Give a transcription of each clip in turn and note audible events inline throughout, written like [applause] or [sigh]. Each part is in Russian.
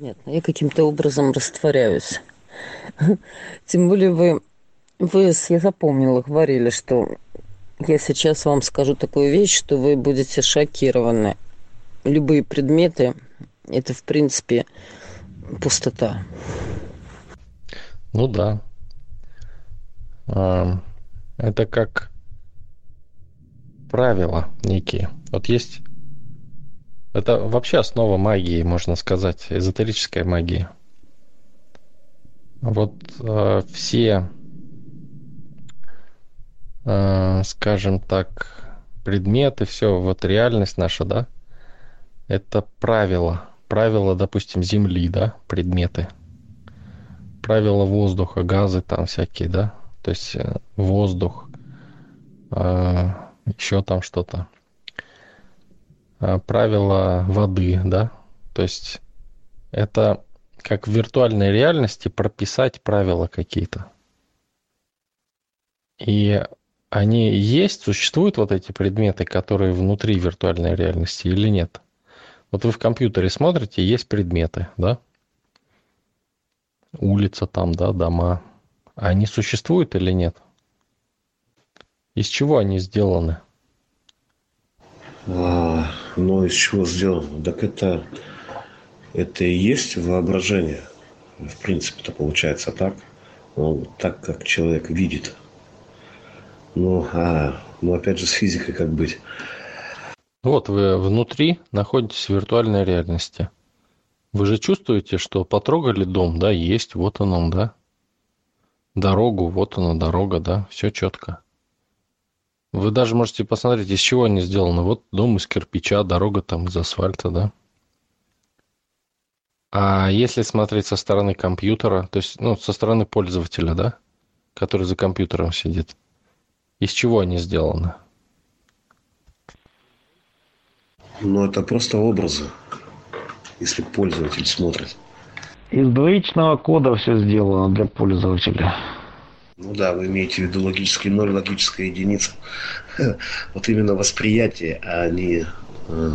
Нет, я каким-то образом растворяюсь. [laughs] Тем более вы, вы, я запомнила, говорили, что я сейчас вам скажу такую вещь, что вы будете шокированы. Любые предметы – это, в принципе, пустота. Ну да. А, это как правила некие. Вот есть это вообще основа магии, можно сказать, эзотерической магии. Вот э, все, э, скажем так, предметы, все, вот реальность наша, да, это правила. Правила, допустим, Земли, да, предметы. Правила воздуха, газы там всякие, да. То есть э, воздух, э, еще там что-то правила воды, да, то есть это как в виртуальной реальности прописать правила какие-то. И они есть, существуют вот эти предметы, которые внутри виртуальной реальности или нет? Вот вы в компьютере смотрите, есть предметы, да? Улица там, да, дома. Они существуют или нет? Из чего они сделаны? Но из чего сделано? Так это, это и есть воображение. В принципе-то получается так. Ну, так, как человек видит. Ну, а, ну, опять же, с физикой как быть? Вот вы внутри находитесь в виртуальной реальности. Вы же чувствуете, что потрогали дом, да, есть, вот он он, да. Дорогу, вот она дорога, да, все четко. Вы даже можете посмотреть, из чего они сделаны. Вот дом из кирпича, дорога там из асфальта, да. А если смотреть со стороны компьютера, то есть, ну, со стороны пользователя, да, который за компьютером сидит, из чего они сделаны? Ну, это просто образы, если пользователь смотрит. Из двоичного кода все сделано для пользователя. Ну да, вы имеете в виду логический ноль, логическая единица. [laughs] Вот именно восприятие, а не, э,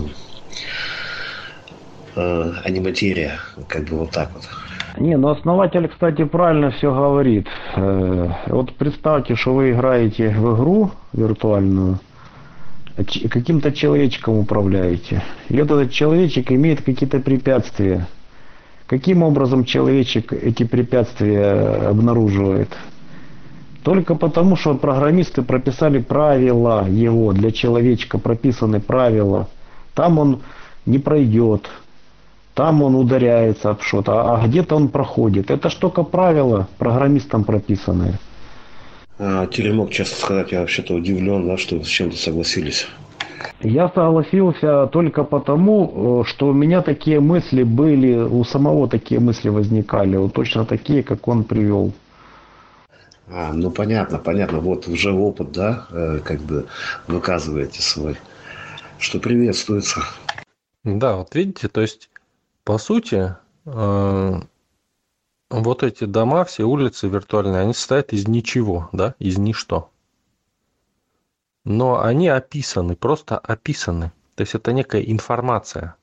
э, а не материя. Как бы вот так вот. Не, ну основатель, кстати, правильно все говорит. Э, вот представьте, что вы играете в игру виртуальную, а каким-то человечком управляете. И вот этот человечек имеет какие-то препятствия. Каким образом человечек эти препятствия обнаруживает? Только потому, что программисты прописали правила его, для человечка прописаны правила. Там он не пройдет, там он ударяется об что-то, а где-то он проходит. Это ж только правила программистам прописанные. А, Теремок, честно сказать, я вообще-то удивлен, да, что с чем-то согласились. Я согласился только потому, э, что у меня такие мысли были, у самого такие мысли возникали, вот точно такие, как он привел. А, ну понятно, понятно. Вот уже опыт, да, э, как бы выказываете свой, что приветствуется. Да, вот видите, то есть, по сути, э, вот эти дома, все улицы виртуальные, они состоят из ничего, да, из ничто. Но они описаны, просто описаны. То есть это некая информация.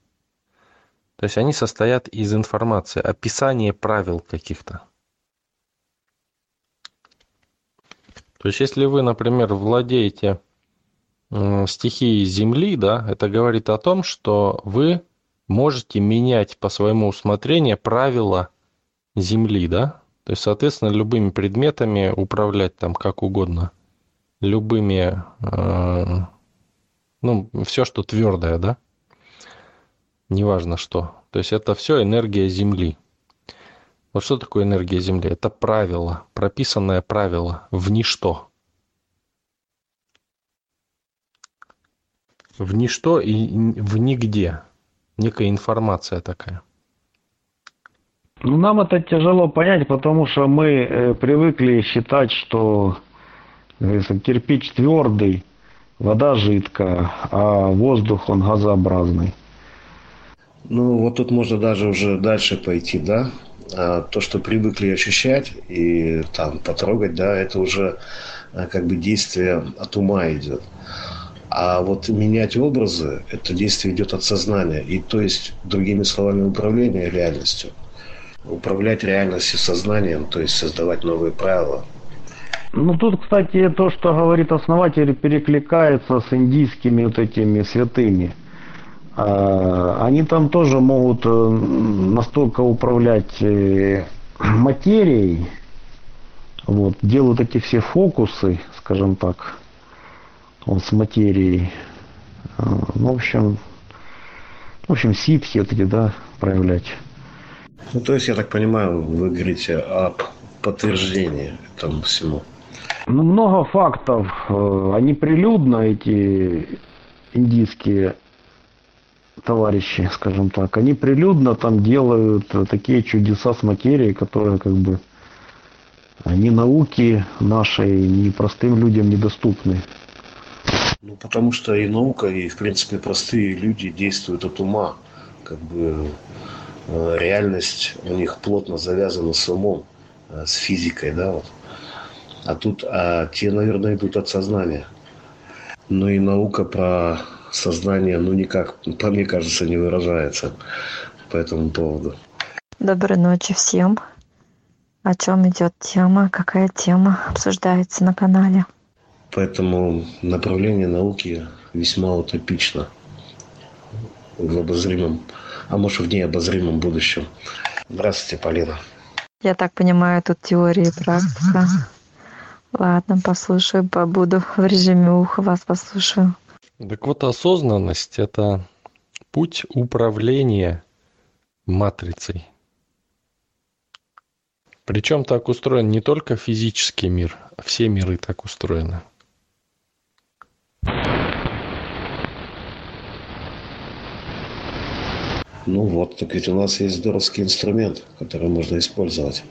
То есть они состоят из информации, описания правил каких-то. То есть, если вы, например, владеете стихией Земли, да, это говорит о том, что вы можете менять по своему усмотрению правила Земли, да, то есть, соответственно, любыми предметами управлять там как угодно, любыми, э, ну, все, что твердое, да, неважно что. То есть, это все энергия Земли. Вот что такое энергия Земли? Это правило, прописанное правило в ничто. В ничто и в нигде. Некая информация такая. Ну, нам это тяжело понять, потому что мы э, привыкли считать, что кирпич твердый, вода жидкая, а воздух он газообразный. Ну, вот тут можно даже уже дальше пойти, да? А, то, что привыкли ощущать и там потрогать, да, это уже а, как бы действие от ума идет. А вот менять образы, это действие идет от сознания. И то есть, другими словами, управление реальностью. Управлять реальностью сознанием, то есть создавать новые правила. Ну тут, кстати, то, что говорит основатель, перекликается с индийскими вот этими святыми. А, Они там тоже могут э, настолько управлять э, [clears throat] материей, вот, делают эти все фокусы, скажем так, вот, с материей. А, Ну, в общем, в общем, ситхи вот эти, да, проявлять. Ну, то есть, я так понимаю, вы говорите о подтверждении этому всему. Ну, много фактов. э, Они прилюдно, эти индийские товарищи, скажем так, они прилюдно там делают э, такие чудеса с материей, которые как бы ни науки нашей, ни простым людям недоступны. Ну, потому что и наука, и, в принципе, простые люди действуют от ума. Как бы э, реальность у них плотно завязана с умом, э, с физикой, да, вот. А тут а те, наверное, идут от сознания. Ну и наука про сознание, ну, никак, по мне кажется, не выражается по этому поводу. Доброй ночи всем. О чем идет тема? Какая тема обсуждается на канале? Поэтому направление науки весьма утопично в обозримом, а может в необозримом будущем. Здравствуйте, Полина. Я так понимаю, тут теория и практика. Ладно, послушаю, побуду в режиме уха, вас послушаю. Так вот, осознанность – это путь управления матрицей. Причем так устроен не только физический мир, а все миры так устроены. Ну вот, так ведь у нас есть здоровский инструмент, который можно использовать.